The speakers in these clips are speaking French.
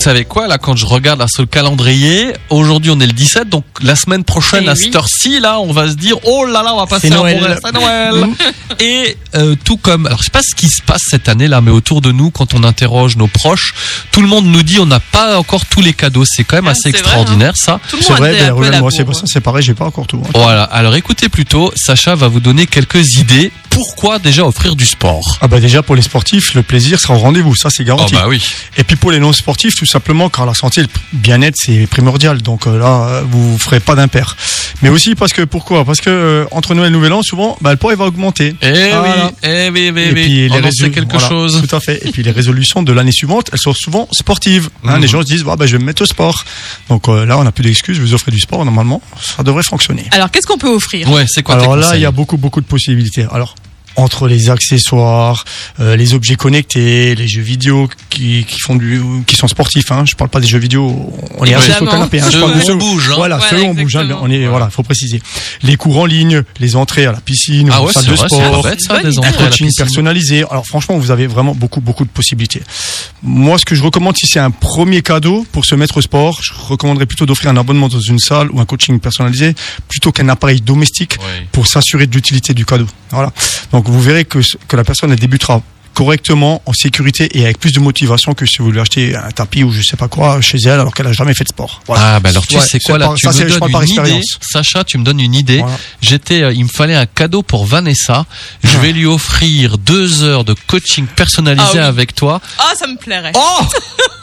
Vous savez quoi, là, quand je regarde là, sur le calendrier, aujourd'hui on est le 17, donc la semaine prochaine Eh à oui. cette heure-ci, là, on va se dire, oh là là, on va passer un Noël. bon reste, Noël. Et euh, tout comme, alors je sais pas ce qui se passe cette année là, mais autour de nous, quand on interroge nos proches, tout le monde nous dit on n'a pas encore tous les cadeaux. C'est quand même Ah, assez vrai, extraordinaire ça. C'est vrai, ben, moi c'est ça, c'est pareil, j'ai pas encore tout. hein. Voilà. Alors écoutez plutôt, Sacha va vous donner quelques idées. Pourquoi déjà offrir du sport? Ah bah déjà pour les sportifs, le plaisir sera au rendez-vous, ça c'est Oh garanti. bah oui. Et puis pour les non sportifs, tout simplement car la santé, le bien-être c'est primordial. Donc euh, là, vous ferez pas d'impair. Mais aussi parce que pourquoi? Parce que euh, entre Noël et Nouvel An, souvent, bah, le poids il va augmenter. Eh Voilà. oui, eh oui, oui, Et oui. puis sait quelque voilà, chose. Tout à fait. Et puis les résolutions de l'année suivante, elles sont souvent sportives. Hein, Mhm. Les gens se disent, ah, bah, je vais me mettre au sport. Donc euh, là, on n'a plus d'excuses. Je vous offrez du sport. Normalement, ça devrait fonctionner. Alors, qu'est-ce qu'on peut offrir? Ouais, c'est quoi Alors là, il y a beaucoup, beaucoup de possibilités. Alors, entre les accessoires, euh, les objets connectés, les jeux vidéo qui, qui font du, qui sont sportifs. Hein. Je parle pas des jeux vidéo. On est assis sur le Évidemment. canapé. Hein. Je parle de on bouge. Hein. Voilà, Voilà, ceux on bouge. hein. On est, voilà, faut préciser. Les cours en ligne, les entrées à la piscine, Ah aux ouais, salles c'est de vrai, sport. bête ça, des Un coaching personnalisé. Alors franchement, vous avez vraiment beaucoup beaucoup de possibilités. Moi, ce que je recommande, si c'est un premier cadeau pour se mettre au sport, je recommanderais plutôt d'offrir un abonnement dans une salle ou un coaching personnalisé plutôt qu'un appareil domestique Ouais. pour s'assurer de l'utilité du cadeau. Voilà. Donc vous verrez que, que la personne elle débutera correctement, en sécurité et avec plus de motivation que si vous lui achetez un tapis ou je sais pas quoi chez elle alors qu'elle a jamais fait de sport. Voilà. Ah bah alors tu Ouais, sais quoi là par- tu ça, me donnes une idée. Sacha tu me donnes une idée Voilà. j'étais euh, il me fallait un cadeau pour Vanessa je vais lui offrir deux heures de coaching personnalisé Ah oui. avec toi Ah, ça me plairait. oh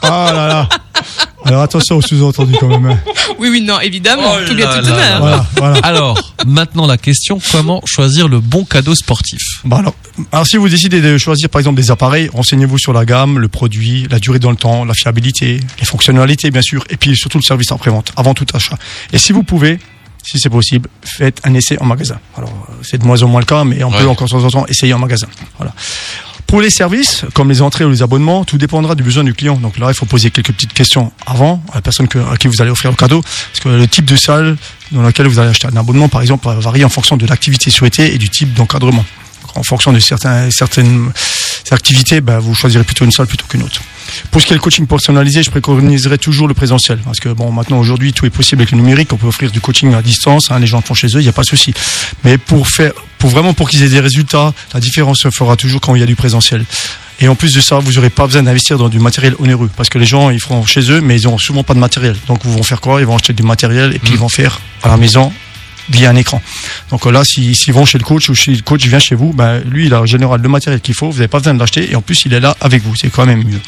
Ah là là. Alors attention aux sous-entendus quand même. Oui, oui, non, évidemment. Oh tout bien, tout honneur. Voilà, voilà. alors maintenant la question comment choisir le bon cadeau sportif? Bah alors, alors, si vous décidez de choisir par exemple des appareils, renseignez-vous sur la gamme, le produit, la durée dans le temps, la fiabilité, les fonctionnalités bien sûr, et puis surtout le service après-vente, avant tout achat. Et si vous pouvez, si c'est possible, faites un essai en magasin. Alors euh, c'est de moins en moins le cas, mais on Ouais. peut encore de temps en temps essayer en magasin. Voilà. Pour les services, comme les entrées ou les abonnements, tout dépendra du besoin du client. Donc là, il faut poser quelques petites questions avant à la personne à qui vous allez offrir le cadeau, parce que le type de salle dans laquelle vous allez acheter un abonnement, par exemple, va varier en fonction de l'activité souhaitée et du type d'encadrement. En fonction de certaines activités, ben, vous choisirez plutôt une salle plutôt qu'une autre. Pour ce qui est le coaching personnalisé, je préconiserais toujours le présentiel. Parce que bon, maintenant, aujourd'hui, tout est possible avec le numérique. On peut offrir du coaching à distance. hein, les gens le font chez eux, il n'y a pas de souci. Mais pour faire, pour vraiment pour qu'ils aient des résultats, la différence se fera toujours quand il y a du présentiel. Et en plus de ça, vous n'aurez pas besoin d'investir dans du matériel onéreux. Parce que les gens, ils feront chez eux, mais ils n'auront souvent pas de matériel. Donc, ils vont faire quoi? Ils vont acheter du matériel et puis ils vont faire à la maison via un écran. Donc euh, là, si- s'ils vont chez le coach ou si le coach vient chez vous, ben, lui, il a en général le matériel qu'il faut, vous n'avez pas besoin de l'acheter et en plus, il est là avec vous. C'est quand même mieux.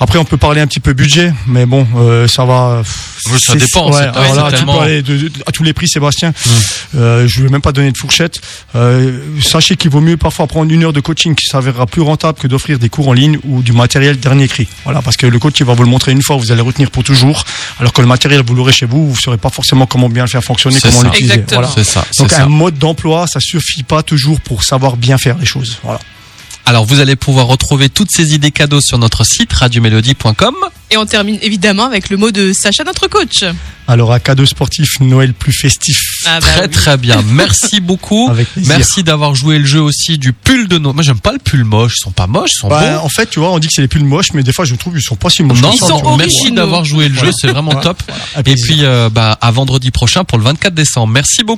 Après, on peut parler un petit peu budget, mais bon, euh, ça va. Ça c'est- dépend, Ouais, c'est- alors ouais, là, c'est tu tellement- peux aller de- de- à tous les prix, Sébastien. Euh, je ne vais même pas donner de fourchette. Euh, sachez qu'il vaut mieux parfois prendre une heure de coaching qui s'avérera plus rentable que d'offrir des cours en ligne ou du matériel dernier cri. Voilà, parce que le coach il va vous le montrer une fois, vous allez retenir pour toujours, alors que le matériel vous l'aurez chez vous, vous ne saurez pas forcément comment bien le faire fonctionner, C'est comment ça. l'utiliser. Voilà. c'est ça c'est Donc ça un mode d'emploi, ça suffit pas toujours pour savoir bien faire les choses. Voilà. Alors vous allez pouvoir retrouver toutes ces idées cadeaux sur notre site radiomélodie.com Et on termine évidemment avec le mot de Sacha, notre coach. Alors un cadeau sportif Noël plus festif. Ah bah très oui. très bien merci beaucoup Avec plaisir. Merci d'avoir joué le jeu aussi du pull de Noël. Moi, j'aime pas le pull moche. Ils sont pas moches, ils sont Bah, beaux. en fait, tu vois, on dit que c'est les plus moches, mais des fois, je trouve qu'ils sont pas si moches. Non, ça, sont merci d'avoir joué le jeu. C'est vraiment Voilà. top. Voilà, Et plaisir. puis, euh, bah, à vendredi prochain pour le 24 décembre. Merci beaucoup.